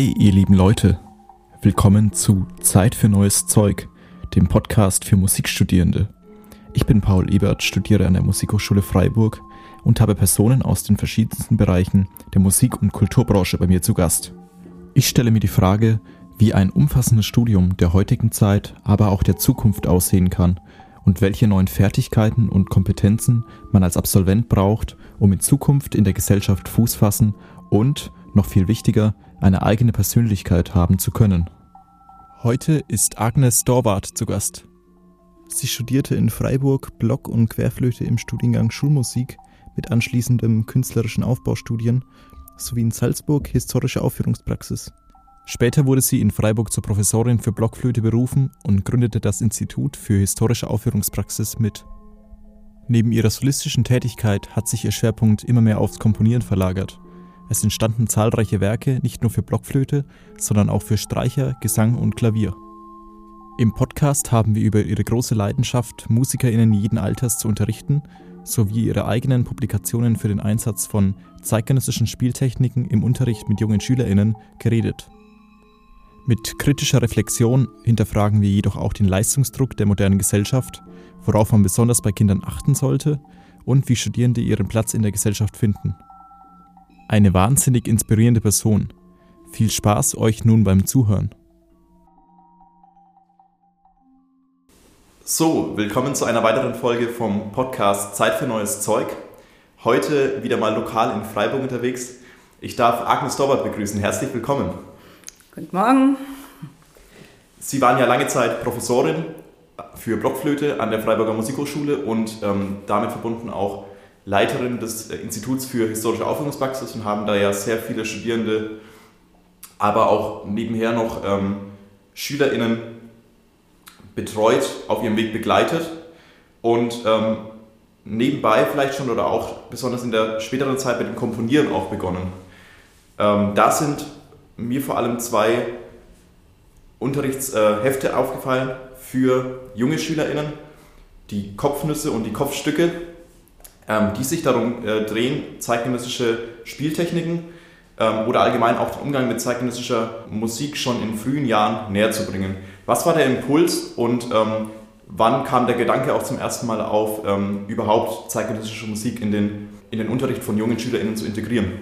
Hey, ihr lieben Leute, willkommen zu Zeit für neues Zeug, dem Podcast für Musikstudierende. Ich bin Paul Ebert, studiere an der Musikhochschule Freiburg und habe Personen aus den verschiedensten Bereichen der Musik- und Kulturbranche bei mir zu Gast. Ich stelle mir die Frage, wie ein umfassendes Studium der heutigen Zeit, aber auch der Zukunft aussehen kann und welche neuen Fertigkeiten und Kompetenzen man als Absolvent braucht, um in Zukunft in der Gesellschaft Fuß fassen und, noch viel wichtiger, eine eigene Persönlichkeit haben zu können. Heute ist Agnes Dorwart zu Gast. Sie studierte in Freiburg Block- und Querflöte im Studiengang Schulmusik mit anschließendem künstlerischen Aufbaustudien sowie in Salzburg historische Aufführungspraxis. Später wurde sie in Freiburg zur Professorin für Blockflöte berufen und gründete das Institut für historische Aufführungspraxis mit. Neben ihrer solistischen Tätigkeit hat sich ihr Schwerpunkt immer mehr aufs Komponieren verlagert. Es entstanden zahlreiche Werke nicht nur für Blockflöte, sondern auch für Streicher, Gesang und Klavier. Im Podcast haben wir über ihre große Leidenschaft, MusikerInnen jeden Alters zu unterrichten, sowie ihre eigenen Publikationen für den Einsatz von zeitgenössischen Spieltechniken im Unterricht mit jungen SchülerInnen geredet. Mit kritischer Reflexion hinterfragen wir jedoch auch den Leistungsdruck der modernen Gesellschaft, worauf man besonders bei Kindern achten sollte und wie Studierende ihren Platz in der Gesellschaft finden. Eine wahnsinnig inspirierende Person. Viel Spaß euch nun beim Zuhören. So, willkommen zu einer weiteren Folge vom Podcast Zeit für neues Zeug. Heute wieder mal lokal in Freiburg unterwegs. Ich darf Agnes Dorbert begrüßen. Herzlich willkommen. Guten Morgen. Sie waren ja lange Zeit Professorin für Blockflöte an der Freiburger Musikhochschule und ähm, damit verbunden auch Leiterin des äh, Instituts für historische Aufführungspraxis und haben da ja sehr viele Studierende, aber auch nebenher noch ähm, SchülerInnen betreut, auf ihrem Weg begleitet und ähm, nebenbei vielleicht schon oder auch besonders in der späteren Zeit mit dem Komponieren auch begonnen. Ähm, da sind mir vor allem zwei Unterrichtshefte äh, aufgefallen für junge SchülerInnen, die Kopfnüsse und die Kopfstücke, ähm, die sich darum äh, drehen, zeitgenössische Spieltechniken ähm, oder allgemein auch den Umgang mit zeitgenössischer Musik schon in frühen Jahren näher zu bringen. Was war der Impuls und ähm, wann kam der Gedanke auch zum ersten Mal auf, ähm, überhaupt zeitgenössische Musik in den, in den Unterricht von jungen SchülerInnen zu integrieren?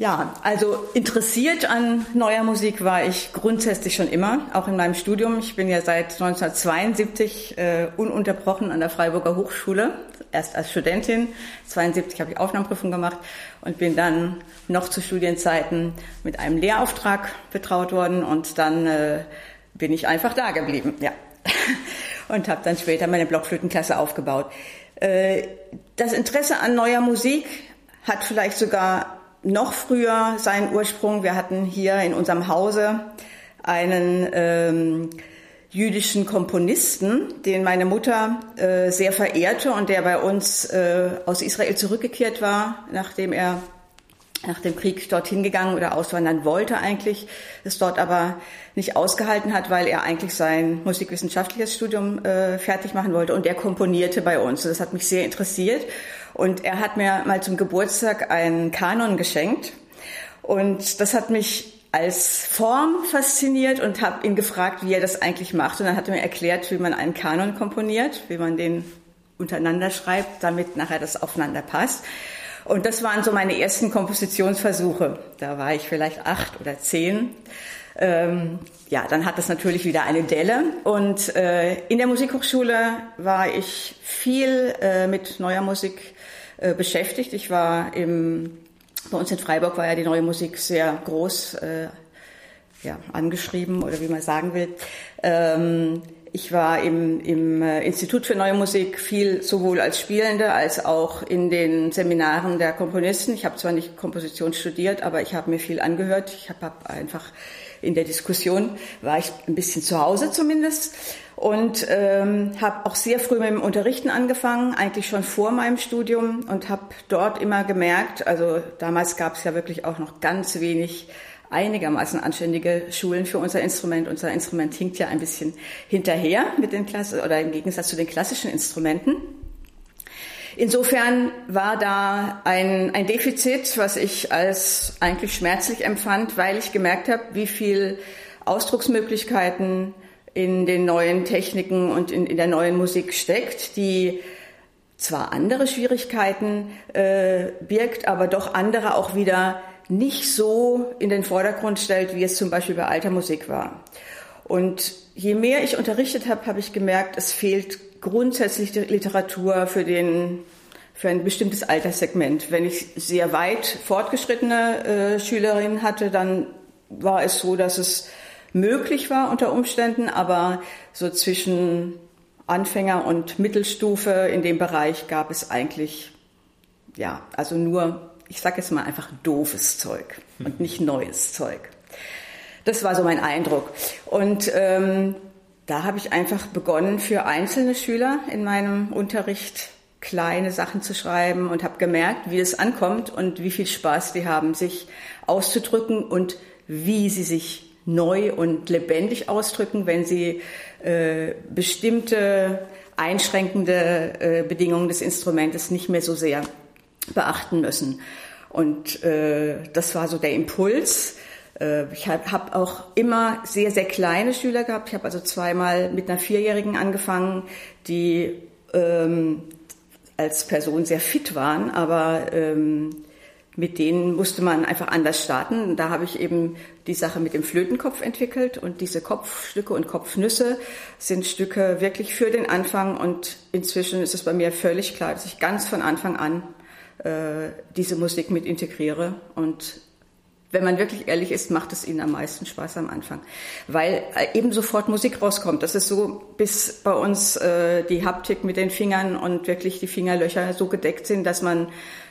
Ja, also interessiert an neuer Musik war ich grundsätzlich schon immer, auch in meinem Studium. Ich bin ja seit 1972 äh, ununterbrochen an der Freiburger Hochschule, erst als Studentin. 72 habe ich Aufnahmeprüfung gemacht und bin dann noch zu Studienzeiten mit einem Lehrauftrag betraut worden und dann äh, bin ich einfach da geblieben, ja. und habe dann später meine Blockflötenklasse aufgebaut. Äh, das Interesse an neuer Musik hat vielleicht sogar noch früher seinen Ursprung. Wir hatten hier in unserem Hause einen ähm, jüdischen Komponisten, den meine Mutter äh, sehr verehrte und der bei uns äh, aus Israel zurückgekehrt war, nachdem er nach dem Krieg dorthin gegangen oder auswandern wollte eigentlich, es dort aber nicht ausgehalten hat, weil er eigentlich sein musikwissenschaftliches Studium äh, fertig machen wollte und der komponierte bei uns. Das hat mich sehr interessiert und er hat mir mal zum Geburtstag einen Kanon geschenkt und das hat mich als Form fasziniert und habe ihn gefragt, wie er das eigentlich macht und dann hat er mir erklärt, wie man einen Kanon komponiert, wie man den untereinander schreibt, damit nachher das aufeinander passt. Und das waren so meine ersten Kompositionsversuche. Da war ich vielleicht acht oder zehn. Ähm, ja, dann hat das natürlich wieder eine Delle. Und äh, in der Musikhochschule war ich viel äh, mit neuer Musik äh, beschäftigt. Ich war im, bei uns in Freiburg war ja die neue Musik sehr groß äh, ja, angeschrieben oder wie man sagen will. Ähm, ich war im, im äh, Institut für Neue Musik viel sowohl als Spielende als auch in den Seminaren der Komponisten. Ich habe zwar nicht Komposition studiert, aber ich habe mir viel angehört. Ich habe hab einfach in der Diskussion war ich ein bisschen zu Hause zumindest und ähm, habe auch sehr früh mit dem Unterrichten angefangen, eigentlich schon vor meinem Studium und habe dort immer gemerkt, also damals gab es ja wirklich auch noch ganz wenig einigermaßen anständige Schulen für unser Instrument. Unser Instrument hinkt ja ein bisschen hinterher mit den Klasse oder im Gegensatz zu den klassischen Instrumenten. insofern war da ein, ein Defizit, was ich als eigentlich schmerzlich empfand, weil ich gemerkt habe, wie viel Ausdrucksmöglichkeiten in den neuen Techniken und in, in der neuen Musik steckt, die zwar andere Schwierigkeiten äh, birgt, aber doch andere auch wieder nicht so in den Vordergrund stellt, wie es zum Beispiel bei alter Musik war. Und je mehr ich unterrichtet habe, habe ich gemerkt, es fehlt grundsätzlich Literatur für den für ein bestimmtes Alterssegment. Wenn ich sehr weit fortgeschrittene äh, Schülerinnen hatte, dann war es so, dass es möglich war unter Umständen, aber so zwischen Anfänger und Mittelstufe in dem Bereich gab es eigentlich, ja, also nur, ich sage jetzt mal einfach doofes Zeug und nicht neues Zeug. Das war so mein Eindruck. Und ähm, da habe ich einfach begonnen, für einzelne Schüler in meinem Unterricht kleine Sachen zu schreiben und habe gemerkt, wie es ankommt und wie viel Spaß die haben, sich auszudrücken und wie sie sich neu und lebendig ausdrücken, wenn sie äh, bestimmte einschränkende äh, Bedingungen des Instrumentes nicht mehr so sehr beachten müssen. Und äh, das war so der Impuls. Äh, ich habe hab auch immer sehr, sehr kleine Schüler gehabt. Ich habe also zweimal mit einer Vierjährigen angefangen, die ähm, als Person sehr fit waren, aber ähm, mit denen musste man einfach anders starten. Da habe ich eben die Sache mit dem Flötenkopf entwickelt. Und diese Kopfstücke und Kopfnüsse sind Stücke wirklich für den Anfang. Und inzwischen ist es bei mir völlig klar, dass ich ganz von Anfang an äh, diese Musik mit integriere. Und wenn man wirklich ehrlich ist, macht es ihnen am meisten Spaß am Anfang, weil äh, eben sofort Musik rauskommt. Das ist so, bis bei uns äh, die Haptik mit den Fingern und wirklich die Fingerlöcher so gedeckt sind, dass man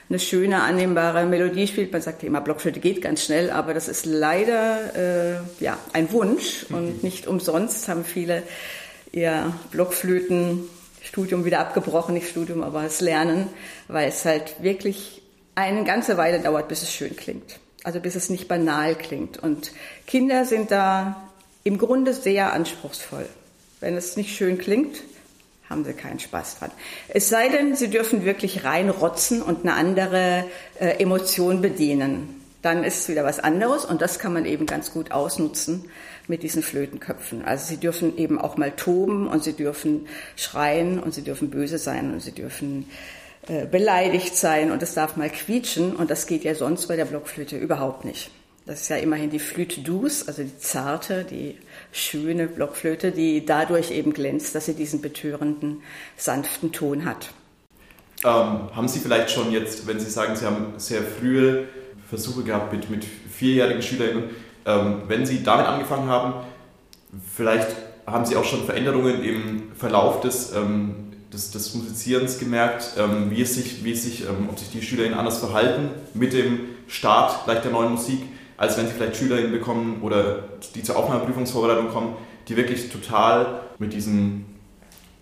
eine schöne, annehmbare Melodie spielt. Man sagt immer, Blockflöte geht ganz schnell, aber das ist leider äh, ja, ein Wunsch und mhm. nicht umsonst haben viele ihr Blockflötenstudium wieder abgebrochen, nicht Studium, aber das Lernen, weil es halt wirklich eine ganze Weile dauert, bis es schön klingt. Also bis es nicht banal klingt. Und Kinder sind da im Grunde sehr anspruchsvoll. Wenn es nicht schön klingt, haben sie keinen Spaß dran. Es sei denn, sie dürfen wirklich reinrotzen und eine andere äh, Emotion bedienen. Dann ist es wieder was anderes und das kann man eben ganz gut ausnutzen mit diesen Flötenköpfen. Also sie dürfen eben auch mal toben und sie dürfen schreien und sie dürfen böse sein und sie dürfen äh, beleidigt sein und es darf mal quietschen und das geht ja sonst bei der Blockflöte überhaupt nicht. Das ist ja immerhin die Flûte douce, also die zarte, die schöne Blockflöte, die dadurch eben glänzt, dass sie diesen betörenden, sanften Ton hat. Ähm, haben Sie vielleicht schon jetzt, wenn Sie sagen, Sie haben sehr frühe Versuche gehabt mit, mit vierjährigen Schülerinnen, ähm, wenn Sie damit angefangen haben, vielleicht haben Sie auch schon Veränderungen im Verlauf des, ähm, des, des Musizierens gemerkt, ähm, wie es sich, wie es sich ähm, ob sich die Schülerinnen anders verhalten mit dem Start gleich der neuen Musik als wenn sie vielleicht Schülerinnen bekommen oder die zur Aufnahmeprüfungsvorbereitung kommen, die wirklich total mit diesem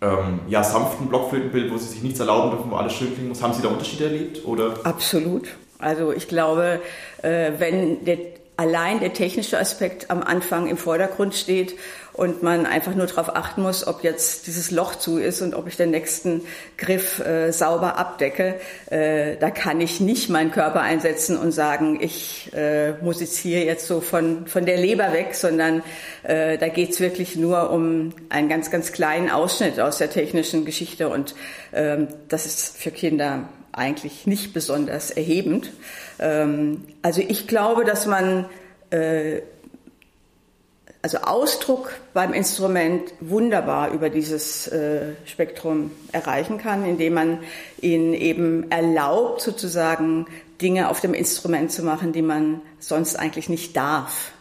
ähm, ja, sanften Blockflötenbild, wo sie sich nichts erlauben dürfen, wo alles schön klingen muss. Haben Sie da Unterschiede erlebt? Oder? Absolut. Also ich glaube, äh, wenn der, allein der technische Aspekt am Anfang im Vordergrund steht und man einfach nur darauf achten muss, ob jetzt dieses Loch zu ist und ob ich den nächsten Griff äh, sauber abdecke. Äh, da kann ich nicht meinen Körper einsetzen und sagen, ich äh, musiziere jetzt so von, von der Leber weg, sondern äh, da geht's wirklich nur um einen ganz, ganz kleinen Ausschnitt aus der technischen Geschichte und ähm, das ist für Kinder eigentlich nicht besonders erhebend. Ähm, also ich glaube, dass man äh, also Ausdruck beim Instrument wunderbar über dieses äh, Spektrum erreichen kann, indem man ihnen eben erlaubt, sozusagen Dinge auf dem Instrument zu machen, die man sonst eigentlich nicht darf.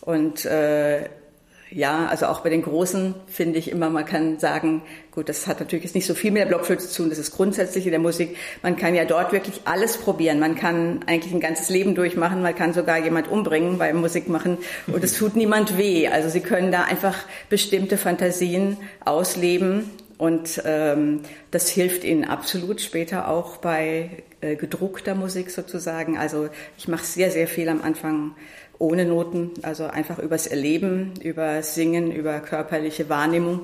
Und äh, ja, also auch bei den Großen finde ich immer, man kann sagen, gut, das hat natürlich jetzt nicht so viel mit der Blockflöte zu tun, das ist grundsätzlich in der Musik. Man kann ja dort wirklich alles probieren. Man kann eigentlich ein ganzes Leben durchmachen, man kann sogar jemand umbringen beim Musikmachen und es tut niemand weh. Also sie können da einfach bestimmte Fantasien ausleben und ähm, das hilft ihnen absolut später auch bei äh, gedruckter Musik sozusagen. Also ich mache sehr, sehr viel am Anfang ohne Noten, also einfach übers Erleben, über Singen, über körperliche Wahrnehmung.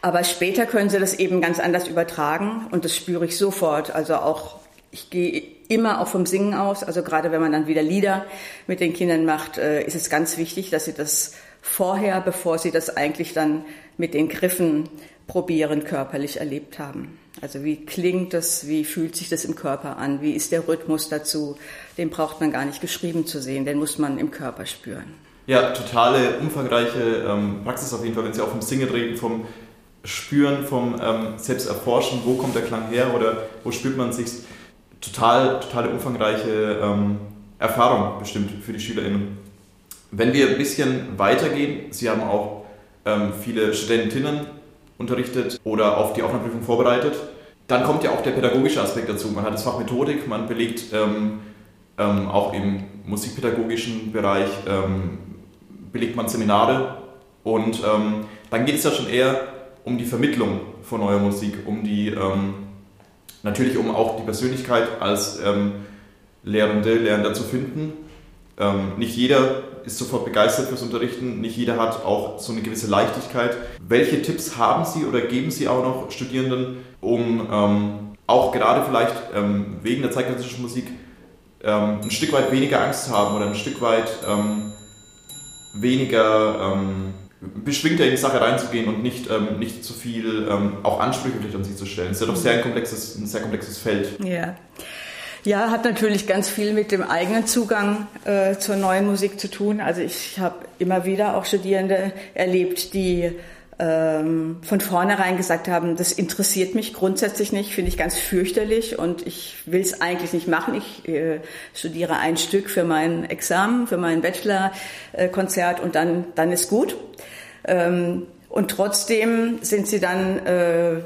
Aber später können sie das eben ganz anders übertragen und das spüre ich sofort. Also auch, ich gehe immer auch vom Singen aus. Also gerade wenn man dann wieder Lieder mit den Kindern macht, äh, ist es ganz wichtig, dass sie das vorher, bevor sie das eigentlich dann mit den Griffen probieren, körperlich erlebt haben. Also wie klingt das, wie fühlt sich das im Körper an, wie ist der Rhythmus dazu? Den braucht man gar nicht geschrieben zu sehen, den muss man im Körper spüren. Ja, totale umfangreiche ähm, Praxis auf jeden Fall, wenn Sie auch vom Singen reden, vom Spüren, vom ähm, Selbsterforschen, wo kommt der Klang her oder wo spürt man sich. Total, totale umfangreiche ähm, Erfahrung bestimmt für die SchülerInnen. Wenn wir ein bisschen weitergehen, Sie haben auch ähm, viele Studentinnen unterrichtet oder auf die Aufnahmeprüfung vorbereitet. Dann kommt ja auch der pädagogische Aspekt dazu. Man hat das Fach Methodik, man belegt ähm, ähm, auch im musikpädagogischen Bereich ähm, belegt man Seminare und ähm, dann geht es ja schon eher um die Vermittlung von neuer Musik, um die ähm, natürlich um auch die Persönlichkeit als ähm, Lehrende, Lehrender zu finden. nicht jeder ist sofort begeistert fürs Unterrichten. Nicht jeder hat auch so eine gewisse Leichtigkeit. Welche Tipps haben Sie oder geben Sie auch noch Studierenden, um ähm, auch gerade vielleicht ähm, wegen der zeitgenössischen Musik ähm, ein Stück weit weniger Angst zu haben oder ein Stück weit ähm, weniger ähm, beschwingter in die Sache reinzugehen und nicht, ähm, nicht zu viel auch Ansprüche an Sie zu stellen? Es ist ja doch sehr ein, komplexes, ein sehr komplexes Feld. Ja. Ja, hat natürlich ganz viel mit dem eigenen Zugang äh, zur neuen Musik zu tun. Also ich habe immer wieder auch Studierende erlebt, die ähm, von vornherein gesagt haben, das interessiert mich grundsätzlich nicht, finde ich ganz fürchterlich und ich will es eigentlich nicht machen. Ich äh, studiere ein Stück für mein Examen, für mein Bachelorkonzert und dann, dann ist gut. Ähm, und trotzdem sind sie dann äh,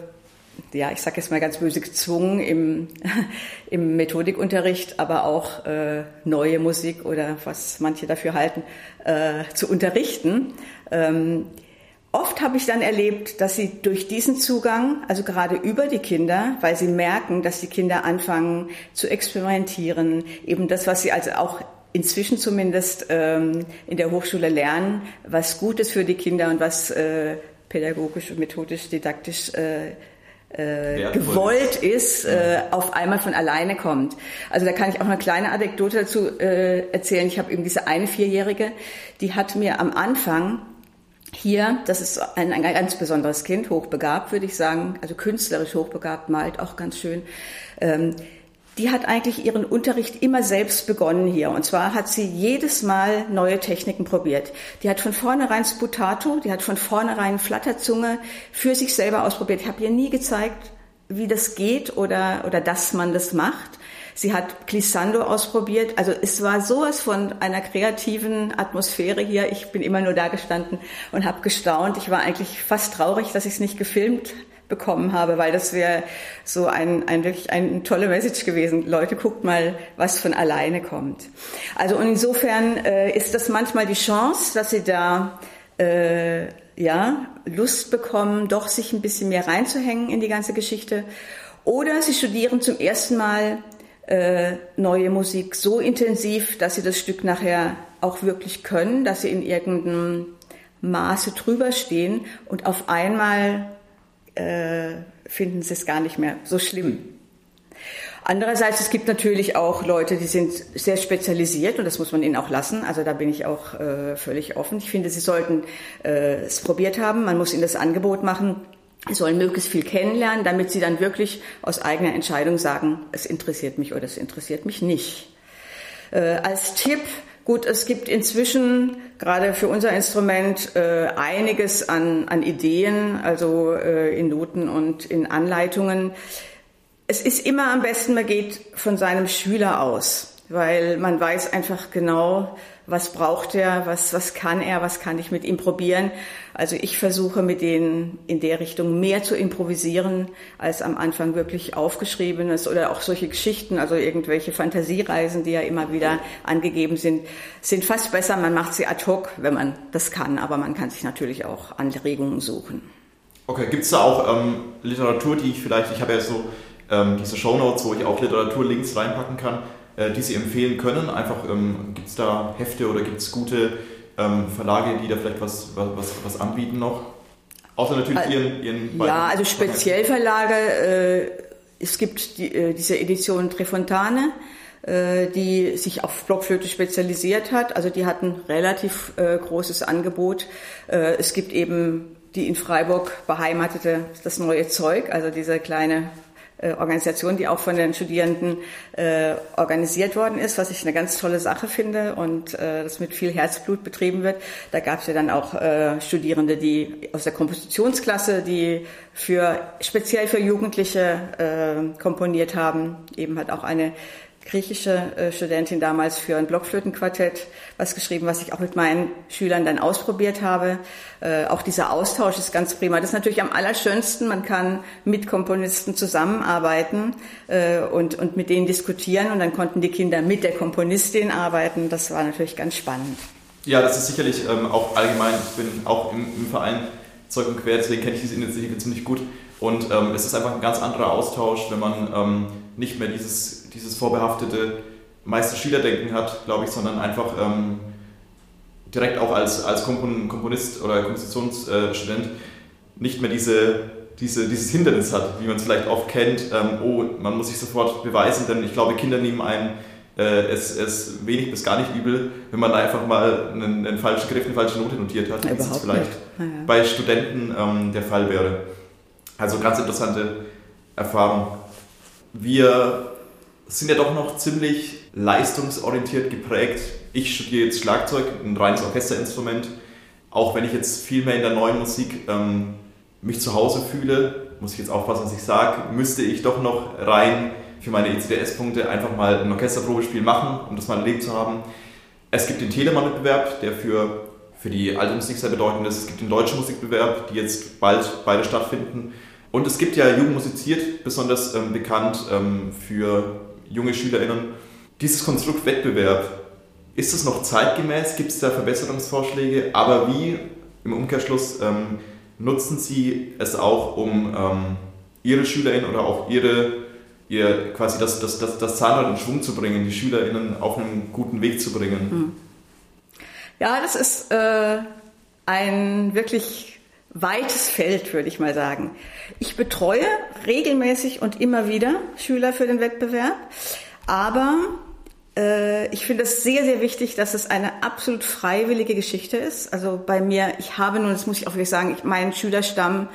ja, ich sage jetzt mal ganz böse gezwungen im, im Methodikunterricht, aber auch äh, neue Musik oder was manche dafür halten, äh, zu unterrichten. Ähm, oft habe ich dann erlebt, dass sie durch diesen Zugang, also gerade über die Kinder, weil sie merken, dass die Kinder anfangen zu experimentieren, eben das, was sie also auch inzwischen zumindest ähm, in der Hochschule lernen, was gut ist für die Kinder und was äh, pädagogisch und methodisch, didaktisch äh, äh, gewollt ist, äh, auf einmal von alleine kommt. Also da kann ich auch eine kleine Anekdote dazu äh, erzählen. Ich habe eben diese eine Vierjährige, die hat mir am Anfang hier, das ist ein, ein ganz besonderes Kind, hochbegabt, würde ich sagen, also künstlerisch hochbegabt, malt auch ganz schön. Ähm, die hat eigentlich ihren Unterricht immer selbst begonnen hier. Und zwar hat sie jedes Mal neue Techniken probiert. Die hat von vornherein Sputato, die hat von vornherein Flatterzunge für sich selber ausprobiert. Ich habe ihr nie gezeigt, wie das geht oder, oder dass man das macht. Sie hat Glissando ausprobiert. Also es war sowas von einer kreativen Atmosphäre hier. Ich bin immer nur da gestanden und habe gestaunt. Ich war eigentlich fast traurig, dass ich es nicht gefilmt bekommen habe, weil das wäre so ein, ein wirklich ein tolle Message gewesen. Leute, guckt mal, was von alleine kommt. Also und insofern äh, ist das manchmal die Chance, dass sie da äh, ja Lust bekommen, doch sich ein bisschen mehr reinzuhängen in die ganze Geschichte. Oder sie studieren zum ersten Mal äh, neue Musik so intensiv, dass sie das Stück nachher auch wirklich können, dass sie in irgendeinem Maße drüber stehen und auf einmal äh, finden sie es gar nicht mehr so schlimm. Andererseits, es gibt natürlich auch Leute, die sind sehr spezialisiert und das muss man ihnen auch lassen. Also da bin ich auch äh, völlig offen. Ich finde, sie sollten äh, es probiert haben. Man muss ihnen das Angebot machen. Sie sollen möglichst viel kennenlernen, damit sie dann wirklich aus eigener Entscheidung sagen, es interessiert mich oder es interessiert mich nicht. Äh, als Tipp, Gut, es gibt inzwischen gerade für unser Instrument äh, einiges an, an Ideen, also äh, in Noten und in Anleitungen. Es ist immer am besten, man geht von seinem Schüler aus, weil man weiß einfach genau, was braucht er, was, was kann er, was kann ich mit ihm probieren. Also ich versuche mit denen in der Richtung mehr zu improvisieren, als am Anfang wirklich aufgeschriebenes oder auch solche Geschichten, also irgendwelche Fantasiereisen, die ja immer wieder angegeben sind, sind fast besser. Man macht sie ad hoc, wenn man das kann, aber man kann sich natürlich auch Anregungen suchen. Okay, gibt es da auch ähm, Literatur, die ich vielleicht, ich habe ja so ähm, diese Shownotes, wo ich auch Literaturlinks reinpacken kann, die Sie empfehlen können? Einfach ähm, gibt es da Hefte oder gibt es gute ähm, Verlage, die da vielleicht was, was, was anbieten noch? Außer natürlich also, ihren, ihren Ja, also Speziellverlage. Äh, es gibt die, äh, diese Edition Trefontane, äh, die sich auf Blockflöte spezialisiert hat. Also die hatten relativ äh, großes Angebot. Äh, es gibt eben die in Freiburg beheimatete das neue Zeug, also diese kleine äh, Organisation, die auch von den Studierenden äh, organisiert worden ist, was ich eine ganz tolle Sache finde und äh, das mit viel Herzblut betrieben wird. Da gab es ja dann auch äh, Studierende, die aus der Kompositionsklasse, die für speziell für Jugendliche äh, komponiert haben. Eben hat auch eine griechische äh, Studentin damals für ein Blockflötenquartett was geschrieben, was ich auch mit meinen Schülern dann ausprobiert habe. Äh, auch dieser Austausch ist ganz prima. Das ist natürlich am allerschönsten. Man kann mit Komponisten zusammenarbeiten äh, und, und mit denen diskutieren. Und dann konnten die Kinder mit der Komponistin arbeiten. Das war natürlich ganz spannend. Ja, das ist sicherlich ähm, auch allgemein. Ich bin auch im, im Verein Zeug und Quer, deswegen kenne ich diese Initiative ziemlich gut. Und ähm, es ist einfach ein ganz anderer Austausch, wenn man ähm, nicht mehr dieses dieses vorbehaftete Meister-Schüler-Denken hat, glaube ich, sondern einfach ähm, direkt auch als, als Kompon Komponist oder Kompositionsstudent nicht mehr diese, diese, dieses Hindernis hat, wie man es vielleicht oft kennt, ähm, oh, man muss sich sofort beweisen, denn ich glaube, Kinder nehmen einen äh, es, es wenig bis gar nicht übel, wenn man einfach mal einen, einen falschen Griff, eine falsche Note notiert hat, wie es vielleicht ja. bei Studenten ähm, der Fall wäre. Also ganz interessante Erfahrung. Wir sind ja doch noch ziemlich leistungsorientiert geprägt. Ich studiere jetzt Schlagzeug, ein reines Orchesterinstrument. Auch wenn ich jetzt viel mehr in der neuen Musik ähm, mich zu Hause fühle, muss ich jetzt aufpassen, was ich sage, müsste ich doch noch rein für meine ECDS-Punkte einfach mal ein Orchesterprobespiel machen, um das mal erlebt zu haben. Es gibt den Telemann-Wettbewerb, der für, für die alte Musik sehr bedeutend ist. Es gibt den deutschen Musikbewerb, die jetzt bald beide stattfinden. Und es gibt ja Jugend musiziert, besonders ähm, bekannt ähm, für junge SchülerInnen. Dieses Konstrukt Wettbewerb, ist es noch zeitgemäß? Gibt es da Verbesserungsvorschläge? Aber wie im Umkehrschluss ähm, nutzen Sie es auch, um ähm, Ihre SchülerInnen oder auch Ihre, ihr quasi das, das, das, das Zahnrad in Schwung zu bringen, die SchülerInnen auf einen guten Weg zu bringen? Hm. Ja, das ist äh, ein wirklich weites Feld, würde ich mal sagen. Ich betreue regelmäßig und immer wieder Schüler für den Wettbewerb, aber äh, ich finde es sehr, sehr wichtig, dass es eine absolut freiwillige Geschichte ist. Also bei mir, ich habe nun, das muss ich auch wirklich sagen, ich, mein Schülerstamm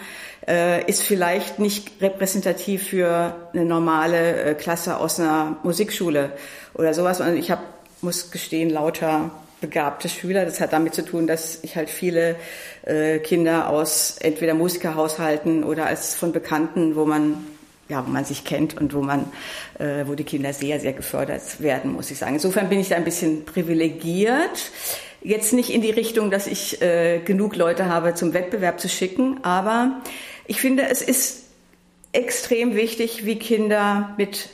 äh, ist vielleicht nicht repräsentativ für eine normale äh, Klasse aus einer Musikschule oder sowas. Und ich habe, muss gestehen, lauter begabte Schüler. Das hat damit zu tun, dass ich halt viele äh, Kinder aus entweder Musikerhaushalten oder als von Bekannten, wo man ja, wo man sich kennt und wo man, äh, wo die Kinder sehr, sehr gefördert werden, muss ich sagen. Insofern bin ich da ein bisschen privilegiert. Jetzt nicht in die Richtung, dass ich äh, genug Leute habe, zum Wettbewerb zu schicken, aber ich finde, es ist extrem wichtig, wie Kinder mit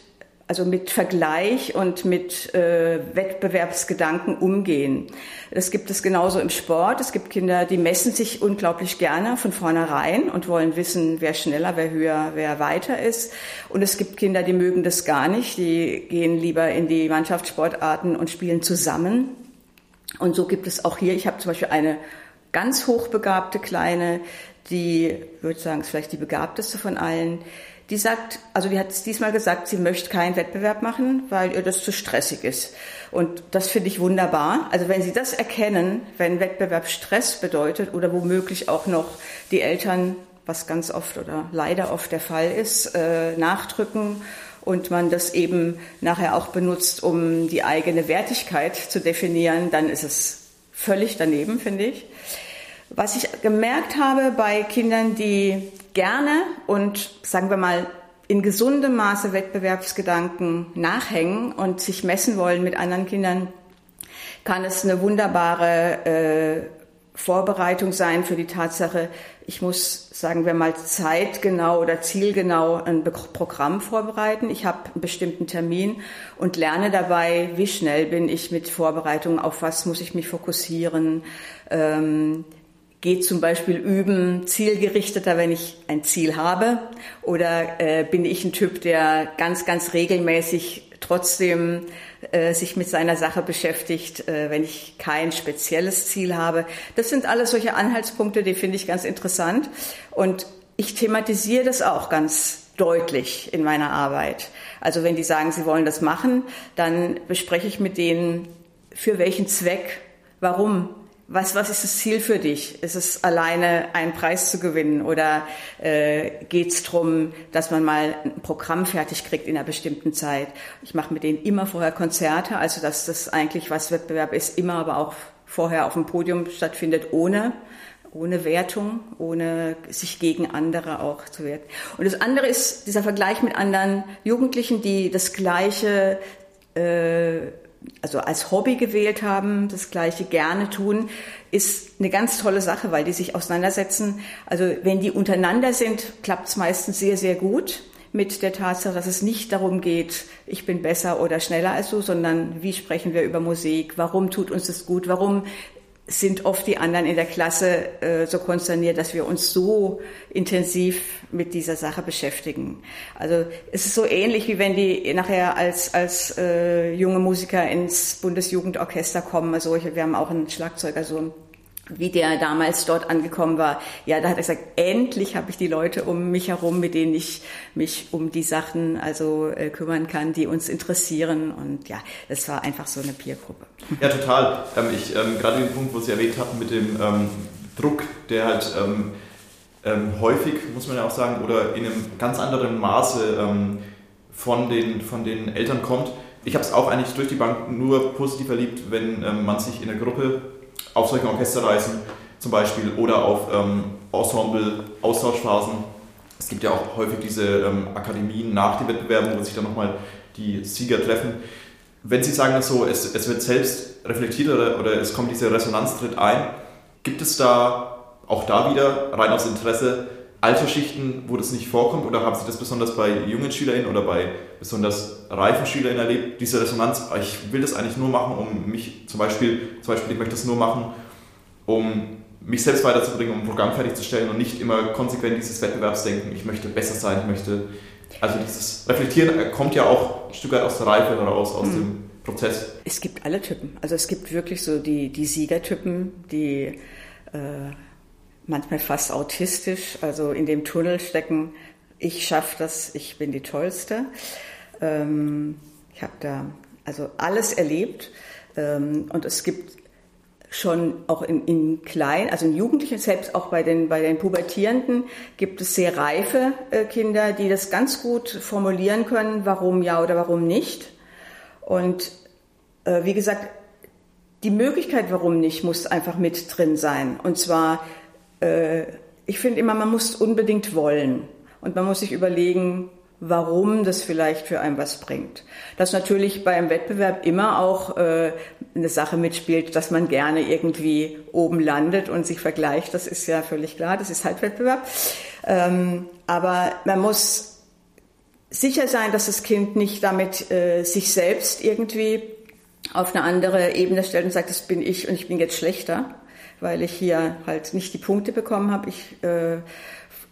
also mit Vergleich und mit äh, Wettbewerbsgedanken umgehen. Das gibt es genauso im Sport. Es gibt Kinder, die messen sich unglaublich gerne von vornherein und wollen wissen, wer schneller, wer höher, wer weiter ist. Und es gibt Kinder, die mögen das gar nicht. Die gehen lieber in die Mannschaftssportarten und spielen zusammen. Und so gibt es auch hier, ich habe zum Beispiel eine ganz hochbegabte Kleine, die, würde sagen, ist vielleicht die begabteste von allen, die sagt, also die hat es diesmal gesagt, sie möchte keinen Wettbewerb machen, weil ihr das zu stressig ist. Und das finde ich wunderbar. Also wenn Sie das erkennen, wenn Wettbewerb Stress bedeutet oder womöglich auch noch die Eltern, was ganz oft oder leider oft der Fall ist, äh, nachdrücken und man das eben nachher auch benutzt, um die eigene Wertigkeit zu definieren, dann ist es völlig daneben, finde ich. Was ich gemerkt habe bei Kindern, die gerne und sagen wir mal in gesundem Maße Wettbewerbsgedanken nachhängen und sich messen wollen mit anderen Kindern, kann es eine wunderbare äh, Vorbereitung sein für die Tatsache, ich muss, sagen wir mal, zeitgenau oder zielgenau ein Programm vorbereiten. Ich habe einen bestimmten Termin und lerne dabei, wie schnell bin ich mit Vorbereitung, auf was muss ich mich fokussieren. Ähm, geht zum Beispiel üben zielgerichteter, wenn ich ein Ziel habe? Oder äh, bin ich ein Typ, der ganz, ganz regelmäßig trotzdem äh, sich mit seiner Sache beschäftigt, äh, wenn ich kein spezielles Ziel habe. Das sind alles solche Anhaltspunkte, die finde ich ganz interessant. Und ich thematisiere das auch ganz deutlich in meiner Arbeit. Also wenn die sagen, sie wollen das machen, dann bespreche ich mit denen, für welchen Zweck, warum was, was ist das Ziel für dich? Ist es alleine einen Preis zu gewinnen oder äh, geht es darum, dass man mal ein Programm fertig kriegt in einer bestimmten Zeit? Ich mache mit denen immer vorher Konzerte, also dass das eigentlich was Wettbewerb ist, immer aber auch vorher auf dem Podium stattfindet, ohne ohne Wertung, ohne sich gegen andere auch zu werten. Und das andere ist dieser Vergleich mit anderen Jugendlichen, die das gleiche äh, also als Hobby gewählt haben, das Gleiche gerne tun, ist eine ganz tolle Sache, weil die sich auseinandersetzen. Also wenn die untereinander sind, klappt es meistens sehr, sehr gut mit der Tatsache, dass es nicht darum geht, ich bin besser oder schneller als du, sondern wie sprechen wir über Musik, warum tut uns das gut, warum sind oft die anderen in der Klasse äh, so konsterniert, dass wir uns so intensiv mit dieser Sache beschäftigen. Also es ist so ähnlich, wie wenn die nachher als, als äh, junge Musiker ins Bundesjugendorchester kommen. Also wir haben auch einen Schlagzeuger, so einen wie der damals dort angekommen war. Ja, da hat er gesagt, endlich habe ich die Leute um mich herum, mit denen ich mich um die Sachen also äh, kümmern kann, die uns interessieren. Und ja, das war einfach so eine Peergruppe. Ja, total. Ähm, ich ähm, gerade den Punkt, wo Sie erwähnt hatten mit dem ähm, Druck, der halt ähm, ähm, häufig, muss man ja auch sagen, oder in einem ganz anderen Maße ähm, von den von den Eltern kommt. Ich habe es auch eigentlich durch die Bank nur positiv erlebt, wenn man sich in der Gruppe auf solchen Orchesterreisen zum Beispiel oder auf ähm, Ensemble-Austauschphasen. Es gibt ja auch häufig diese ähm, Akademien nach den Wettbewerben, wo sich dann nochmal die Sieger treffen. Wenn Sie sagen so, es, es wird selbst reflektiert oder, oder es kommt diese Resonanz tritt ein, gibt es da auch da wieder rein aus Interesse Altersschichten, wo das nicht vorkommt oder haben Sie das besonders bei jungen SchülerInnen oder bei besonders reifen SchülerInnen erlebt, diese Resonanz, ich will das eigentlich nur machen, um mich zum Beispiel, zum Beispiel ich möchte das nur machen, um mich selbst weiterzubringen, um ein Programm fertigzustellen und nicht immer konsequent dieses Wettbewerbsdenken, ich möchte besser sein, ich möchte, also dieses Reflektieren kommt ja auch ein Stück weit aus der Reife heraus, aus mhm. dem Prozess. Es gibt alle Typen, also es gibt wirklich so die, die Siegertypen, die äh, manchmal fast autistisch, also in dem Tunnel stecken, ich schaffe das, ich bin die Tollste. Ähm, ich habe da also alles erlebt ähm, und es gibt schon auch in, in klein, also in Jugendlichen, selbst auch bei den, bei den Pubertierenden, gibt es sehr reife äh, Kinder, die das ganz gut formulieren können, warum ja oder warum nicht. Und äh, wie gesagt, die Möglichkeit, warum nicht, muss einfach mit drin sein. Und zwar äh, ich finde immer, man muss unbedingt wollen. Und man muss sich überlegen, warum das vielleicht für einen was bringt. Dass natürlich beim Wettbewerb immer auch äh, eine Sache mitspielt, dass man gerne irgendwie oben landet und sich vergleicht, das ist ja völlig klar, das ist halt Wettbewerb. Ähm, aber man muss sicher sein, dass das Kind nicht damit äh, sich selbst irgendwie auf eine andere Ebene stellt und sagt, das bin ich und ich bin jetzt schlechter, weil ich hier halt nicht die Punkte bekommen habe. Ich äh,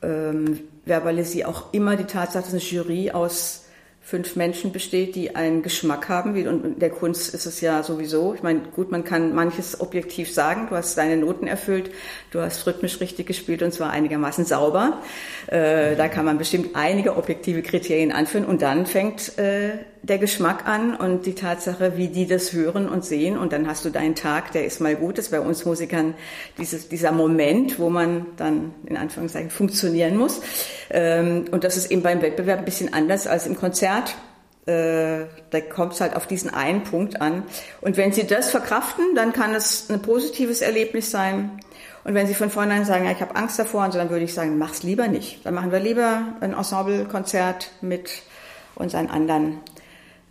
ähm, verbalisiere auch immer die Tatsache, dass eine Jury aus fünf Menschen besteht, die einen Geschmack haben. Und in der Kunst ist es ja sowieso. Ich meine, gut, man kann manches objektiv sagen. Du hast deine Noten erfüllt, du hast rhythmisch richtig gespielt und zwar einigermaßen sauber. Äh, da kann man bestimmt einige objektive Kriterien anführen und dann fängt äh, der Geschmack an und die Tatsache, wie die das hören und sehen. Und dann hast du deinen Tag, der ist mal gut. Das ist bei uns Musikern dieses, dieser Moment, wo man dann in Anführungszeichen funktionieren muss. Ähm, und das ist eben beim Wettbewerb ein bisschen anders als im Konzert. Äh, da kommt es halt auf diesen einen Punkt an. Und wenn Sie das verkraften, dann kann es ein positives Erlebnis sein. Und wenn Sie von vornherein sagen, ja, ich habe Angst davor, dann würde ich sagen, mach's lieber nicht. Dann machen wir lieber ein Ensemble-Konzert mit unseren anderen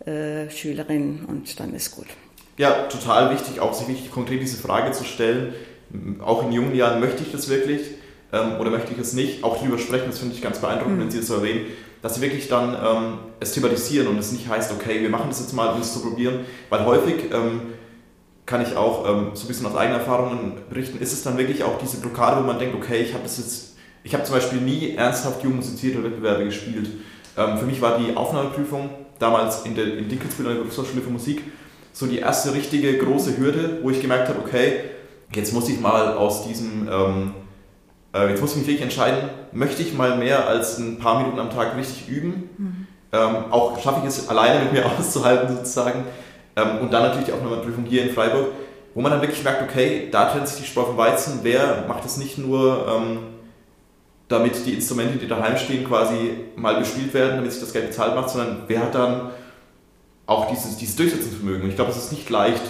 äh, Schülerinnen und dann ist gut. Ja, total wichtig, auch sich wichtig, konkret diese Frage zu stellen. Auch in jungen Jahren möchte ich das wirklich ähm, oder möchte ich es nicht? Auch darüber sprechen, das finde ich ganz beeindruckend, mhm. wenn Sie das erwähnen, dass Sie wirklich dann ähm, es thematisieren und es nicht heißt, okay, wir machen das jetzt mal, um es zu probieren, weil häufig ähm, kann ich auch ähm, so ein bisschen aus eigenen Erfahrungen berichten, ist es dann wirklich auch diese Blockade, wo man denkt, okay, ich habe das jetzt, ich habe zum Beispiel nie ernsthaft jung musizierte Wettbewerbe gespielt. Ähm, für mich war die Aufnahmeprüfung damals in der in Dinkelsbühl an der Berufsschule für Musik so die erste richtige große Hürde, wo ich gemerkt habe, okay, jetzt muss ich mal aus diesem, ähm, äh, jetzt muss ich mich wirklich entscheiden, möchte ich mal mehr als ein paar Minuten am Tag richtig üben? Mhm. Ähm, auch schaffe ich es alleine mit mir auszuhalten sozusagen. Ähm, und dann natürlich auch nochmal Prüfung hier in Freiburg, wo man dann wirklich merkt, okay, da trennt sich die Spreu vom Weizen. Wer macht es nicht nur, ähm, damit die Instrumente, die daheim stehen, quasi mal bespielt werden, damit sich das Geld bezahlt macht, sondern wer hat dann auch dieses, dieses Durchsetzungsvermögen. Und ich glaube, es ist nicht leicht,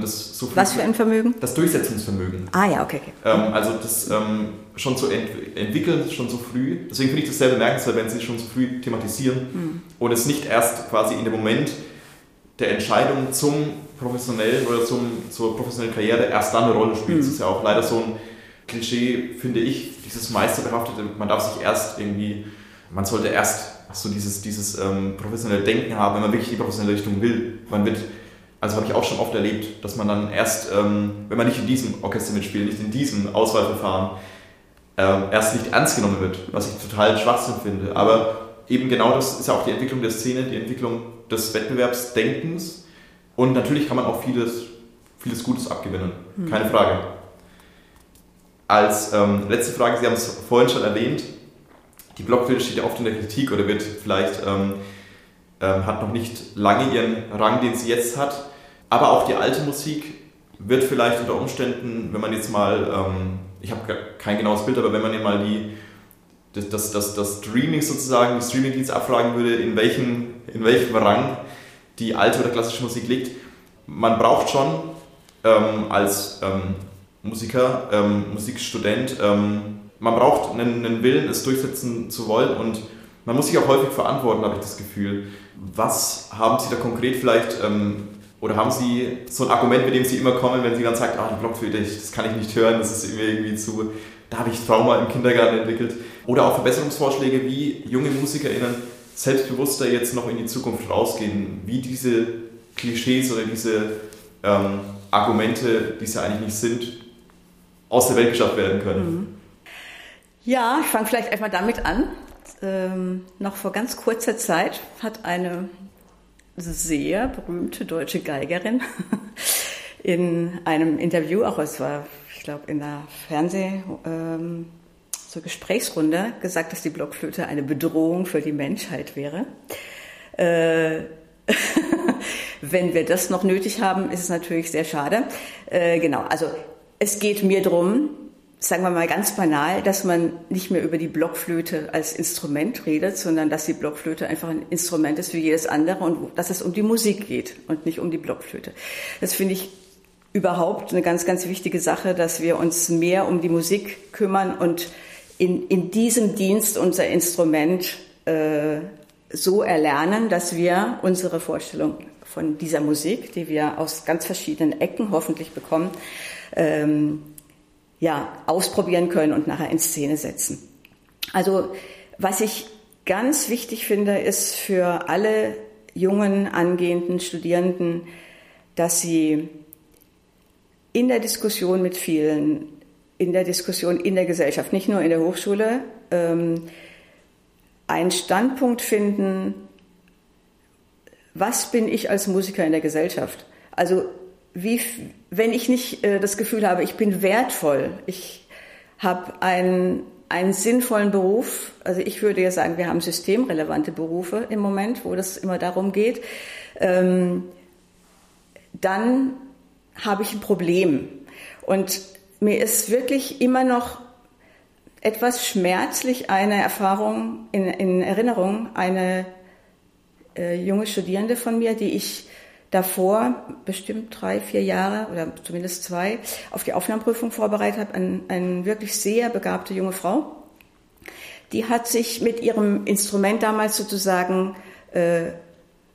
das so Was für ein Vermögen? Das Durchsetzungsvermögen. Ah ja, okay. okay. Ähm, also das ähm, schon zu ent entwickeln, schon so früh. Deswegen finde ich das sehr bemerkenswert, wenn Sie es schon so früh thematisieren mhm. und es nicht erst quasi in dem Moment der Entscheidung zum professionellen oder zum, zur professionellen Karriere erst dann eine Rolle spielt. Mhm. Das ist ja auch leider so ein Klischee, finde ich, dieses Meisterbehaftete. Man darf sich erst irgendwie, man sollte erst so dieses, dieses ähm, professionelle Denken haben, wenn man wirklich die professionelle Richtung will. Man wird, also habe ich auch schon oft erlebt, dass man dann erst, ähm, wenn man nicht in diesem Orchester mitspielt, nicht in diesem Auswahlverfahren, ähm, erst nicht ernst genommen wird, was ich total Schwachsinn finde. Aber eben genau das ist ja auch die Entwicklung der Szene, die Entwicklung des Wettbewerbsdenkens und natürlich kann man auch vieles, vieles Gutes abgewinnen, hm. keine Frage. Als ähm, letzte Frage, Sie haben es vorhin schon erwähnt, die Blockflöte steht ja oft in der Kritik oder wird vielleicht, ähm, ähm, hat noch nicht lange ihren Rang, den sie jetzt hat. Aber auch die alte Musik wird vielleicht unter Umständen, wenn man jetzt mal, ähm, ich habe kein genaues Bild, aber wenn man mal die, das, das, das, das Streaming sozusagen, die Streamingdienste abfragen würde, in welchem, in welchem Rang die alte oder klassische Musik liegt, man braucht schon ähm, als ähm, Musiker, ähm, Musikstudent, ähm, man braucht einen, einen Willen, es durchsetzen zu wollen und man muss sich auch häufig verantworten, habe ich das Gefühl. Was haben Sie da konkret vielleicht, ähm, oder haben Sie so ein Argument, mit dem Sie immer kommen, wenn Sie dann sagen, ah, die Blockflöte, das kann ich nicht hören, das ist irgendwie zu, da habe ich Trauma im Kindergarten entwickelt. Oder auch Verbesserungsvorschläge, wie junge MusikerInnen selbstbewusster jetzt noch in die Zukunft rausgehen, wie diese Klischees oder diese ähm, Argumente, die es ja eigentlich nicht sind, aus der Welt geschafft werden können. Mhm. Ja, ich fange vielleicht einmal damit an. Ähm, noch vor ganz kurzer Zeit hat eine sehr berühmte deutsche Geigerin in einem Interview, auch es war, ich glaube, in der Fernseh, ähm, so Gesprächsrunde, gesagt, dass die Blockflöte eine Bedrohung für die Menschheit wäre. Äh, wenn wir das noch nötig haben, ist es natürlich sehr schade. Äh, genau, also es geht mir darum, sagen wir mal ganz banal, dass man nicht mehr über die Blockflöte als Instrument redet, sondern dass die Blockflöte einfach ein Instrument ist wie jedes andere und dass es um die Musik geht und nicht um die Blockflöte. Das finde ich überhaupt eine ganz, ganz wichtige Sache, dass wir uns mehr um die Musik kümmern und in, in diesem Dienst unser Instrument äh, so erlernen, dass wir unsere Vorstellung von dieser Musik, die wir aus ganz verschiedenen Ecken hoffentlich bekommen, ähm, ja, ausprobieren können und nachher in Szene setzen. Also was ich ganz wichtig finde, ist für alle jungen angehenden Studierenden, dass sie in der Diskussion mit vielen, in der Diskussion in der Gesellschaft, nicht nur in der Hochschule, ähm, einen Standpunkt finden, was bin ich als Musiker in der Gesellschaft? Also wie, wenn ich nicht äh, das Gefühl habe, ich bin wertvoll, ich habe einen, einen sinnvollen Beruf, also ich würde ja sagen, wir haben systemrelevante Berufe im Moment, wo das immer darum geht, ähm, dann habe ich ein Problem. Und mir ist wirklich immer noch etwas schmerzlich eine Erfahrung in, in Erinnerung, eine äh, junge Studierende von mir, die ich davor bestimmt drei, vier Jahre oder zumindest zwei auf die Aufnahmeprüfung vorbereitet habe, eine ein wirklich sehr begabte junge Frau. Die hat sich mit ihrem Instrument damals sozusagen äh,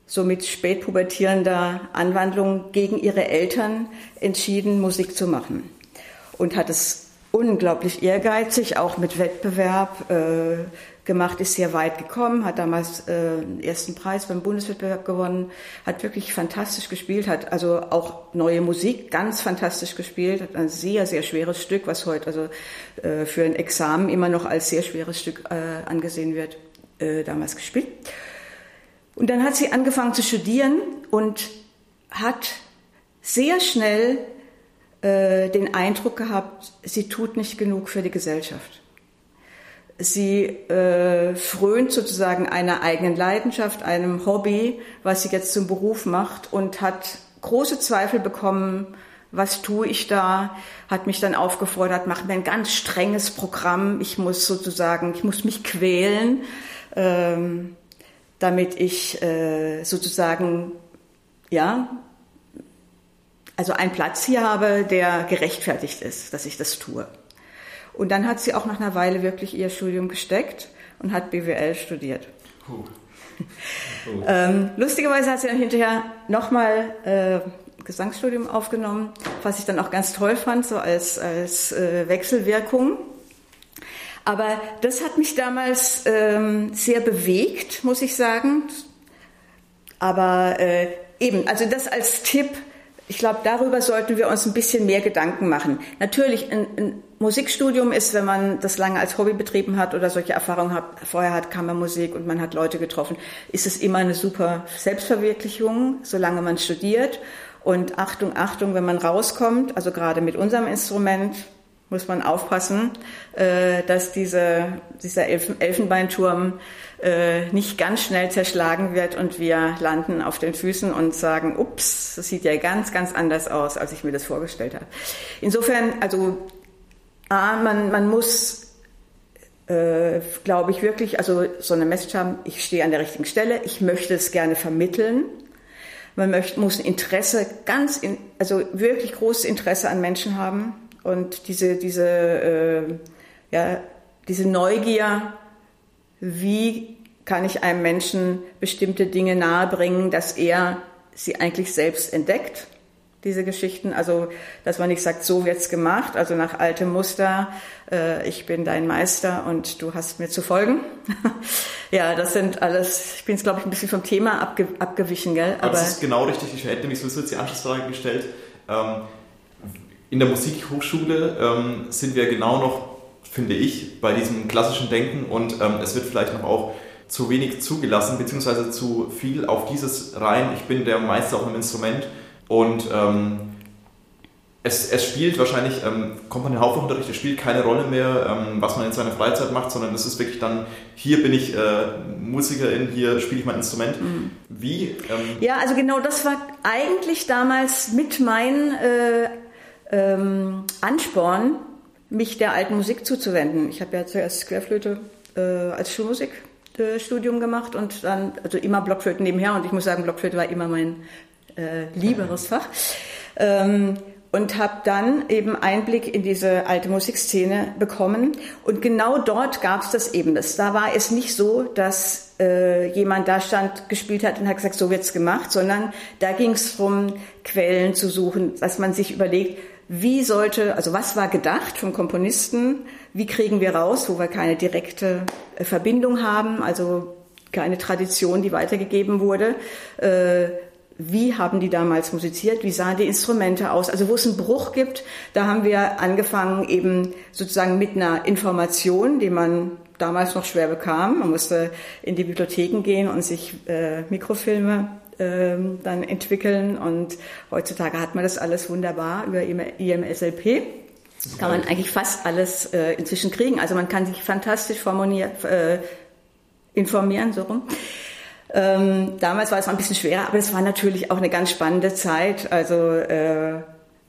so mit spätpubertierender Anwandlung gegen ihre Eltern entschieden, Musik zu machen. Und hat es unglaublich ehrgeizig, auch mit Wettbewerb, äh, gemacht, ist sehr weit gekommen, hat damals äh, den ersten Preis beim Bundeswettbewerb gewonnen, hat wirklich fantastisch gespielt, hat also auch neue Musik ganz fantastisch gespielt, hat ein sehr, sehr schweres Stück, was heute also äh, für ein Examen immer noch als sehr schweres Stück äh, angesehen wird. äh, damals gespielt. Und dann hat sie angefangen zu studieren und hat sehr schnell äh, den Eindruck gehabt, sie tut nicht genug für die Gesellschaft. Sie äh, frönt sozusagen einer eigenen Leidenschaft, einem Hobby, was sie jetzt zum Beruf macht und hat große Zweifel bekommen, was tue ich da, hat mich dann aufgefordert, mach mir ein ganz strenges Programm, ich muss sozusagen, ich muss mich quälen, ähm, damit ich äh, sozusagen, ja, also einen Platz hier habe, der gerechtfertigt ist, dass ich das tue. Und dann hat sie auch nach einer Weile wirklich ihr Studium gesteckt und hat BWL studiert. Oh. Oh. ähm, lustigerweise hat sie dann hinterher nochmal äh, Gesangsstudium aufgenommen, was ich dann auch ganz toll fand, so als, als äh, Wechselwirkung. Aber das hat mich damals ähm, sehr bewegt, muss ich sagen. Aber äh, eben, also das als Tipp, ich glaube, darüber sollten wir uns ein bisschen mehr Gedanken machen. Natürlich, ein, ein, Musikstudium ist, wenn man das lange als Hobby betrieben hat oder solche Erfahrungen hat, vorher hat Kammermusik und man hat Leute getroffen, ist es immer eine super Selbstverwirklichung, solange man studiert. Und Achtung, Achtung, wenn man rauskommt, also gerade mit unserem Instrument, muss man aufpassen, äh, dass diese, dieser Elfen, Elfenbeinturm äh, nicht ganz schnell zerschlagen wird und wir landen auf den Füßen und sagen, ups, das sieht ja ganz, ganz anders aus, als ich mir das vorgestellt habe. Insofern, also A, man, man muss, äh, glaube ich, wirklich, also so eine Message haben, ich stehe an der richtigen Stelle, ich möchte es gerne vermitteln. Man möchte, muss ein Interesse, ganz, in, also wirklich großes Interesse an Menschen haben und diese, diese, äh, ja, diese Neugier, wie kann ich einem Menschen bestimmte Dinge nahebringen, dass er sie eigentlich selbst entdeckt, diese Geschichten. Also, dass man nicht sagt, so wird's gemacht, also nach altem Muster, äh, ich bin dein Meister und du hast mir zu folgen. ja, das sind alles, ich bin jetzt, glaube ich, ein bisschen vom Thema abge, abgewichen, gell? Aber, Aber das ist genau richtig. Ich hätte mich sowieso jetzt die Anschlussfrage gestellt. Ähm, in der Musikhochschule ähm, sind wir genau noch, finde ich, bei diesem klassischen Denken und ähm, es wird vielleicht noch auch zu wenig zugelassen, beziehungsweise zu viel auf dieses rein, ich bin der Meister auf einem Instrument und ähm, es, es, spielt wahrscheinlich, ähm, kommt man in den Hauptfachunterricht, es spielt keine Rolle mehr, ähm, was man in seiner Freizeit macht, sondern es ist wirklich dann, hier bin ich äh, Musikerin, hier spiele ich mein Instrument. Mhm. Wie? Ähm ja, also genau das war eigentlich damals mit meinen äh, ähm, Ansporn, mich der alten Musik zuzuwenden. Ich habe ja zuerst Querflöte äh, als Schulmusikstudium gemacht und dann, also immer Blockflöte nebenher und ich muss sagen, Blockflöte war immer mein äh, lieberes Fach. Ähm, und habe dann eben Einblick in diese alte Musikszene bekommen. Und genau dort gab es das eben. Da war es nicht so, dass äh, jemand da stand, gespielt hat und hat gesagt, so wird's gemacht, sondern da ging es darum, Quellen zu suchen, dass man sich überlegt, wie sollte, also was war gedacht vom Komponisten, wie kriegen wir raus, wo wir keine direkte äh, Verbindung haben, also keine Tradition, die weitergegeben wurde. Äh, wie haben die damals musiziert, wie sahen die Instrumente aus, also wo es einen Bruch gibt, da haben wir angefangen eben sozusagen mit einer Information, die man damals noch schwer bekam. Man musste in die Bibliotheken gehen und sich äh, Mikrofilme ähm, dann entwickeln. Und heutzutage hat man das alles wunderbar über IMSLP. Das kann man eigentlich fast alles äh, inzwischen kriegen. Also man kann sich fantastisch formuliert, äh, informieren, so rum. Ähm, damals war es ein bisschen schwerer, aber es war natürlich auch eine ganz spannende Zeit. Also äh,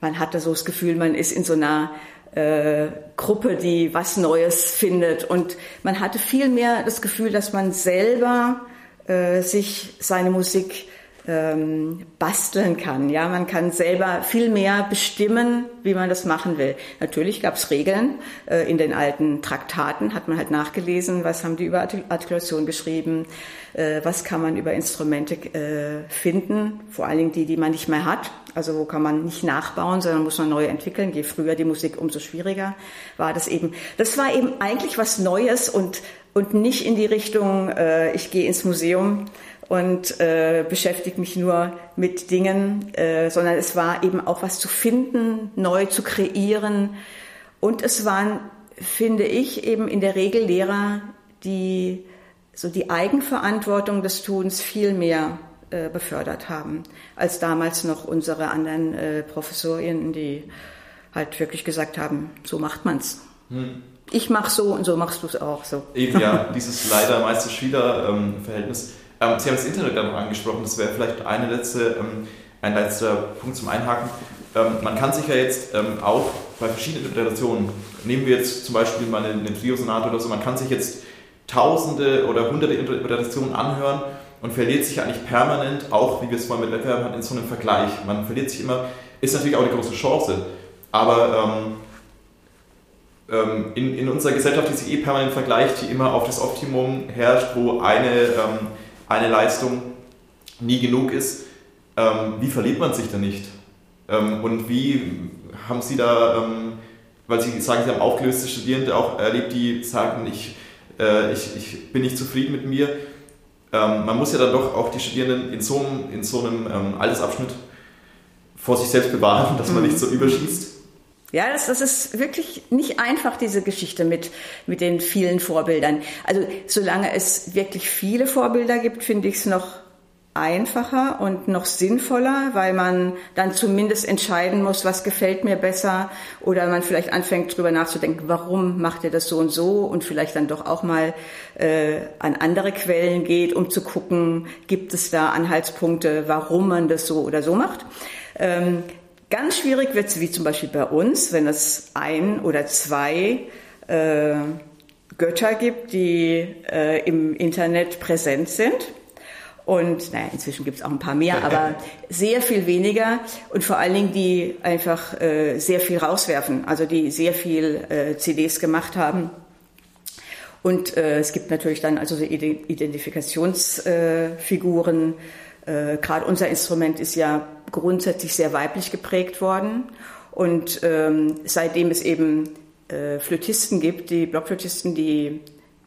man hatte so das Gefühl, man ist in so einer äh, Gruppe, die was Neues findet. Und man hatte viel mehr das Gefühl, dass man selber äh, sich seine Musik ähm, basteln kann. Ja, man kann selber viel mehr bestimmen, wie man das machen will. Natürlich gab es Regeln. Äh, in den alten Traktaten hat man halt nachgelesen, was haben die über Artikulation geschrieben, äh, was kann man über Instrumente äh, finden, vor allen Dingen die, die man nicht mehr hat. Also wo kann man nicht nachbauen, sondern muss man neu entwickeln. Je früher die Musik, umso schwieriger war das eben. Das war eben eigentlich was Neues und und nicht in die Richtung, äh, ich gehe ins Museum und äh, beschäftige mich nur mit Dingen, äh, sondern es war eben auch was zu finden, neu zu kreieren. Und es waren, finde ich, eben in der Regel Lehrer, die so die Eigenverantwortung des Tuns viel mehr äh, befördert haben, als damals noch unsere anderen äh, Professorinnen, die halt wirklich gesagt haben, so macht man's. Hm. Ich mach so und so machst du es auch so. Eben ja, dieses leider Meister-Schüler-Verhältnis. Ähm, Sie haben das Internet dann noch angesprochen, das wäre vielleicht eine letzte, ähm, ein letzter Punkt zum Einhaken. Ähm, man kann sich ja jetzt ähm, auch bei verschiedenen Interpretationen, nehmen wir jetzt zum Beispiel mal eine, eine Trio-Sonate oder so, man kann sich jetzt tausende oder hunderte Interpretationen anhören und verliert sich eigentlich permanent, auch wie wir es vorhin mit Wettbewerb hatten, in so einem Vergleich. Man verliert sich immer, ist natürlich auch eine große Chance, aber ähm, ähm, in, in unserer Gesellschaft, die sich eh permanent vergleicht, die immer auf das Optimum herrscht, wo eine, ähm, eine Leistung nie genug ist, ähm, wie verliert man sich da nicht? Ähm, und wie haben Sie da, ähm, weil Sie sagen, Sie haben aufgelöste Studierende auch erlebt, die sagen, ich, äh, ich, ich bin nicht zufrieden mit mir, ähm, man muss ja dann doch auch die Studierenden in so einem, in so einem ähm, Altersabschnitt vor sich selbst bewahren, dass man mhm. nicht so überschießt. Ja, das, das ist wirklich nicht einfach, diese Geschichte mit, mit den vielen Vorbildern. Also solange es wirklich viele Vorbilder gibt, finde ich es noch einfacher und noch sinnvoller, weil man dann zumindest entscheiden muss, was gefällt mir besser oder man vielleicht anfängt drüber nachzudenken, warum macht er das so und so und vielleicht dann doch auch mal äh, an andere Quellen geht, um zu gucken, gibt es da Anhaltspunkte, warum man das so oder so macht. Ähm, ganz schwierig wird es wie zum Beispiel bei uns, wenn es ein oder zwei äh, Götter gibt, die äh, im Internet präsent sind und naja, inzwischen gibt es auch ein paar mehr, aber sehr viel weniger und vor allen Dingen die einfach äh, sehr viel rauswerfen, also die sehr viel äh, CDs gemacht haben. Und äh, es gibt natürlich dann also so Identifikationsfiguren. Äh, Gerade unser Instrument ist ja grundsätzlich sehr weiblich geprägt worden. Und ähm, seitdem es eben äh, Flötisten gibt, die Blockflötisten, die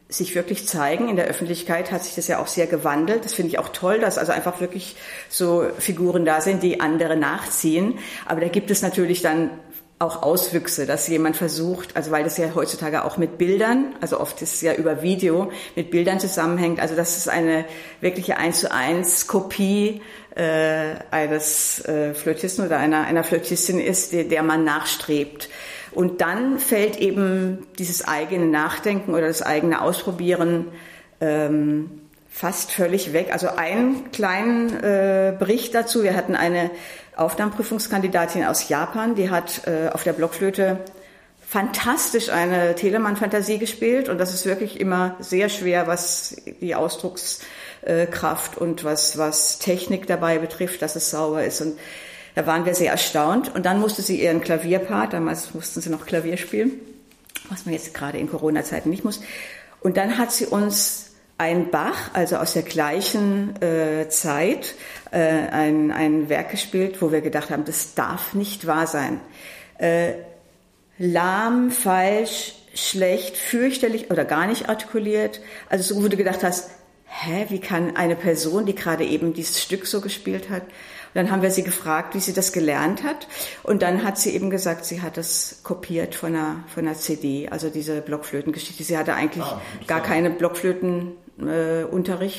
sich wirklich zeigen. In der Öffentlichkeit hat sich das ja auch sehr gewandelt. Das finde ich auch toll, dass also einfach wirklich so Figuren da sind, die andere nachziehen. Aber da gibt es natürlich dann auch Auswüchse, dass jemand versucht, also weil das ja heutzutage auch mit Bildern, also oft ist es ja über Video, mit Bildern zusammenhängt, also dass es eine wirkliche eins zu eins Kopie äh, eines äh, Flötisten oder einer, einer Flötistin ist, der, der man nachstrebt. Und dann fällt eben dieses eigene Nachdenken oder das eigene Ausprobieren ähm, fast völlig weg. Also einen kleinen äh, Bericht dazu. Wir hatten eine Aufnahmeprüfungskandidatin aus Japan, die hat äh, auf der Blockflöte fantastisch eine Telemann-Fantasie gespielt und das ist wirklich immer sehr schwer, was die Ausdruckskraft und was, was Technik dabei betrifft, dass es sauber ist. Und da waren wir sehr erstaunt. Und dann musste sie ihren Klavierpart, damals mussten sie noch Klavier spielen, was man jetzt gerade in Corona-Zeiten nicht muss. Und dann hat sie uns ein Bach, also aus der gleichen äh, Zeit, äh, ein, ein Werk gespielt, wo wir gedacht haben, das darf nicht wahr sein. Äh, lahm, falsch, schlecht, fürchterlich oder gar nicht artikuliert. Also so, wo du gedacht hast, hä, wie kann eine Person, die gerade eben dieses Stück so gespielt hat, dann haben wir sie gefragt, wie sie das gelernt hat. Und dann hat sie eben gesagt, sie hat das kopiert von einer, von einer CD, also diese Blockflötengeschichte. Sie hatte eigentlich ah, gar keine Blockflötenunterricht, äh,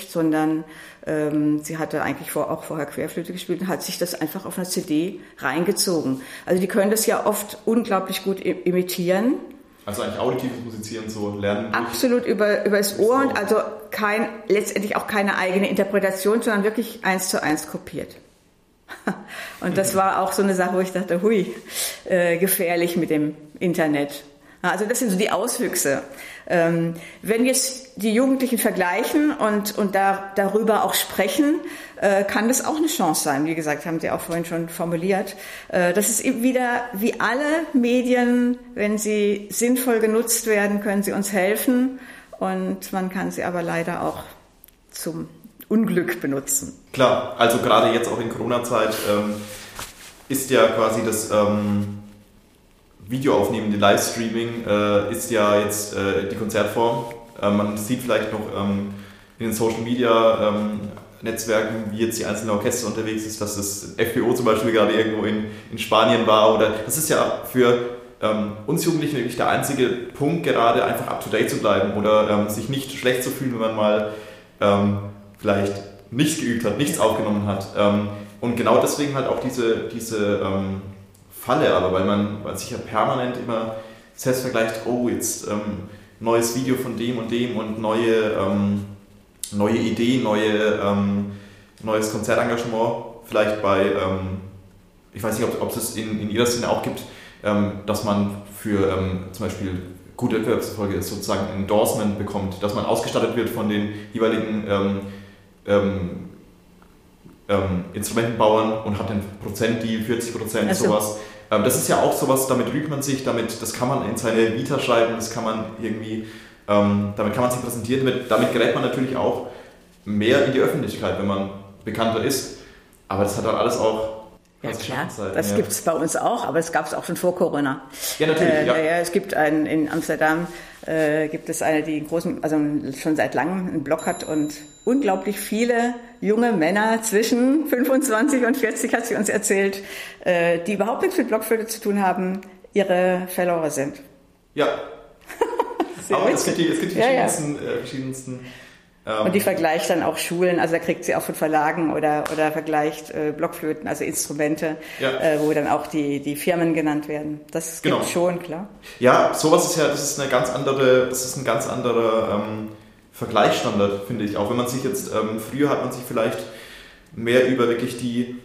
sondern ähm, sie hatte eigentlich vor, auch vorher Querflöte gespielt und hat sich das einfach auf einer CD reingezogen. Also die können das ja oft unglaublich gut imitieren. Also eigentlich auditives Musizieren so lernen. Absolut über, über das Ohr und also kein, letztendlich auch keine eigene Interpretation, sondern wirklich eins zu eins kopiert. Und das war auch so eine Sache, wo ich dachte, hui, äh, gefährlich mit dem Internet. Also das sind so die Auswüchse. Ähm, wenn jetzt die Jugendlichen vergleichen und, und da, darüber auch sprechen, äh, kann das auch eine Chance sein. Wie gesagt, haben Sie auch vorhin schon formuliert. Äh, das ist eben wieder wie alle Medien, wenn sie sinnvoll genutzt werden, können sie uns helfen und man kann sie aber leider auch zum Unglück benutzen. Klar, also gerade jetzt auch in Corona-Zeit ähm, ist ja quasi das ähm, Videoaufnehmen, die Livestreaming, äh, ist ja jetzt äh, die Konzertform. Äh, man sieht vielleicht noch ähm, in den Social Media ähm, Netzwerken, wie jetzt die einzelnen Orchester unterwegs ist, dass das FPO zum Beispiel gerade irgendwo in, in Spanien war oder das ist ja für ähm, uns Jugendlichen wirklich der einzige Punkt, gerade einfach up to date zu bleiben oder ähm, sich nicht schlecht zu fühlen, wenn man mal ähm, vielleicht nichts geübt hat, nichts aufgenommen hat. Ähm, und genau deswegen halt auch diese, diese Falle, aber weil man weil sich ja permanent immer selbst vergleicht, oh, jetzt ähm, neues Video von dem und dem und neue, neue Idee, neue, neues Konzertengagement, vielleicht bei, ich weiß nicht, ob, ob es in, in Ihrer Szene auch gibt, ähm, dass man für ähm, zum Beispiel gute Wettbewerbserfolge sozusagen ein Endorsement bekommt, dass man ausgestattet wird von den jeweiligen ähm, ähm, ähm Instrumentenbauern und hat einen Prozentdeal, 40 Prozent, also. sowas. Ähm, das ist ja auch sowas, damit rühmt man sich, damit, das kann man in seine Vita schreiben, das kann man irgendwie, damit kann man sich präsentieren, damit, damit gerät man natürlich auch mehr in die Öffentlichkeit, wenn man bekannter ist. Aber das hat dann alles auch ja, klar, das ja. gibt es bei uns auch, aber es gab es auch schon vor Corona. Ja, natürlich. Äh, ja. ja. es gibt einen in Amsterdam, äh, gibt es eine, die großen, also schon seit langem einen Blog hat und unglaublich viele junge Männer zwischen 25 und 40, hat sie uns erzählt, äh, die überhaupt nichts mit Blockflöte zu tun haben, ihre Follower sind. Ja. aber es gibt die, es gibt die verschiedensten, äh, verschiedensten und die ähm, vergleicht dann auch Schulen, also da kriegt sie auch von Verlagen oder, oder vergleicht äh, Blockflöten, also Instrumente, ja. äh, wo dann auch die, die Firmen genannt werden. Das genau. gibt schon, klar. Ja, sowas ist ja, das ist eine ganz andere, das ist ein ganz anderer ähm, Vergleichsstandard, finde ich. Auch wenn man sich jetzt, ähm, früher hat man sich vielleicht mehr über wirklich die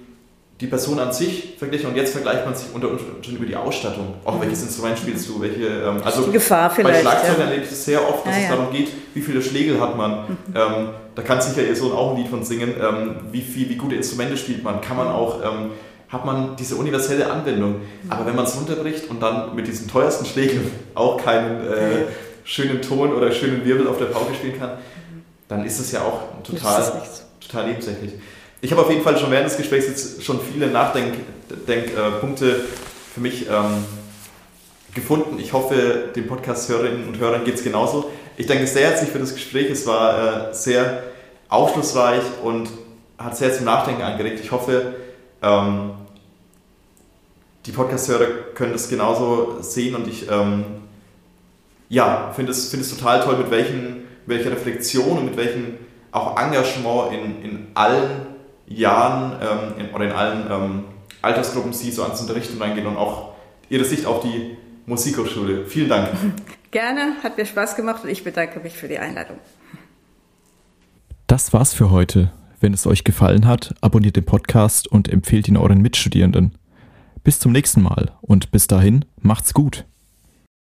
die Person an sich verglichen und jetzt vergleicht man sich unter schon über die Ausstattung. Auch mhm. welches Instrument spielst du, welche. Ähm, also die Gefahr vielleicht. Bei Schlagzeugern ja. erlebe ich es sehr oft, dass ja, es darum geht, wie viele Schlägel hat man. Mhm. Ähm, da kann sicher ihr Sohn auch ein Lied von singen. Ähm, wie viel, wie gute Instrumente spielt man? Kann man auch, ähm, hat man diese universelle Anwendung. Mhm. Aber wenn man es runterbricht und dann mit diesen teuersten Schlägeln auch keinen äh, schönen Ton oder schönen Wirbel auf der Pauke spielen kann, mhm. dann ist es ja auch total, total nebensächlich. Ich habe auf jeden Fall schon während des Gesprächs jetzt schon viele Nachdenkpunkte äh, für mich ähm, gefunden. Ich hoffe, den Podcast-Hörerinnen und Hörern geht es genauso. Ich danke sehr herzlich für das Gespräch. Es war äh, sehr aufschlussreich und hat sehr zum Nachdenken angeregt. Ich hoffe, ähm, die Podcast-Hörer können das genauso sehen und ich ähm, ja, finde es, find es total toll, mit welchen, welcher Reflexion und mit welchem auch Engagement in, in allen Jahren ähm, in, oder in allen ähm, Altersgruppen Sie so ans Unterrichten reingehen und auch Ihre Sicht auf die Musikhochschule. Vielen Dank. Gerne, hat mir Spaß gemacht und ich bedanke mich für die Einladung. Das war's für heute. Wenn es euch gefallen hat, abonniert den Podcast und empfehlt ihn euren Mitstudierenden. Bis zum nächsten Mal und bis dahin macht's gut.